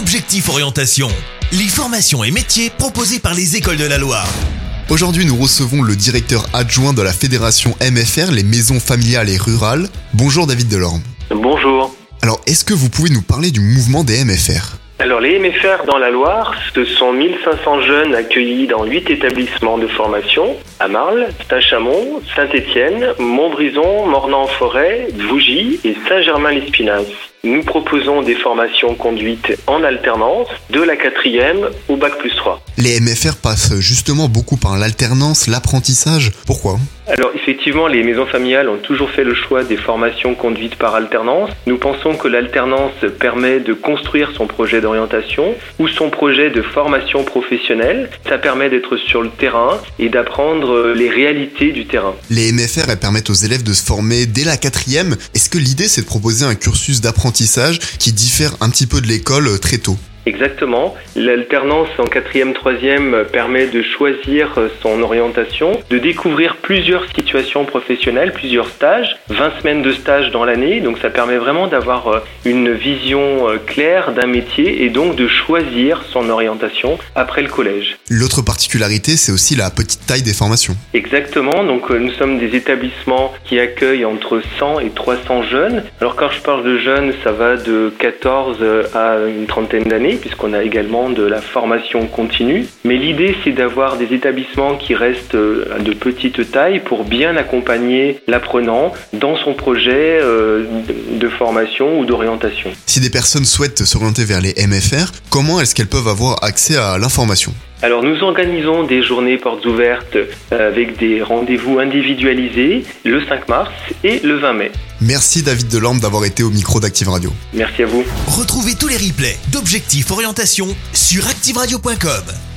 Objectif Orientation, les formations et métiers proposés par les écoles de la Loire. Aujourd'hui, nous recevons le directeur adjoint de la fédération MFR, les maisons familiales et rurales. Bonjour David Delorme. Bonjour. Alors, est-ce que vous pouvez nous parler du mouvement des MFR Alors les MFR dans la Loire, ce sont 1500 jeunes accueillis dans 8 établissements de formation à Marle, Saint-Chamond, Saint-Étienne, Montbrison, Mornan-en-Forêt, Vougy et Saint-Germain-l'Espinasse. Nous proposons des formations conduites en alternance de la quatrième au bac plus 3. Les MFR passent justement beaucoup par l'alternance, l'apprentissage. Pourquoi? Alors effectivement, les maisons familiales ont toujours fait le choix des formations conduites par alternance. Nous pensons que l'alternance permet de construire son projet d'orientation ou son projet de formation professionnelle. Ça permet d'être sur le terrain et d'apprendre les réalités du terrain. Les MFR elles permettent aux élèves de se former dès la quatrième. Est-ce que l'idée c'est de proposer un cursus d'apprentissage? Qui diffère un petit peu de l'école euh, très tôt Exactement. L'alternance en quatrième, troisième permet de choisir son orientation, de découvrir plusieurs situations professionnelles, plusieurs stages, 20 semaines de stage dans l'année. Donc ça permet vraiment d'avoir euh, une vision euh, claire d'un métier et donc de choisir son orientation après le collège. L'autre particularité, c'est aussi la petite taille des formations. Exactement. Donc euh, nous sommes des établissements qui accueillent entre 100 et 300 jeunes. Alors quand je parle de jeunes, ça va de 14 à une trentaine d'années puisqu'on a également de la formation continue. Mais l'idée, c'est d'avoir des établissements qui restent euh, de petite taille pour bien accompagner l'apprenant dans son projet euh, de formation ou d'orientation. Si des personnes souhaitent s'orienter vers les MFR, comment est-ce qu'elles peuvent avoir accès à l'information? Alors nous organisons des journées portes ouvertes euh, avec des rendez-vous individualisés le 5 mars et le 20 mai. Merci David Delorme d'avoir été au micro d'Active Radio. Merci à vous. Retrouvez tous les replays d'Objectif Orientation sur activeradio.com.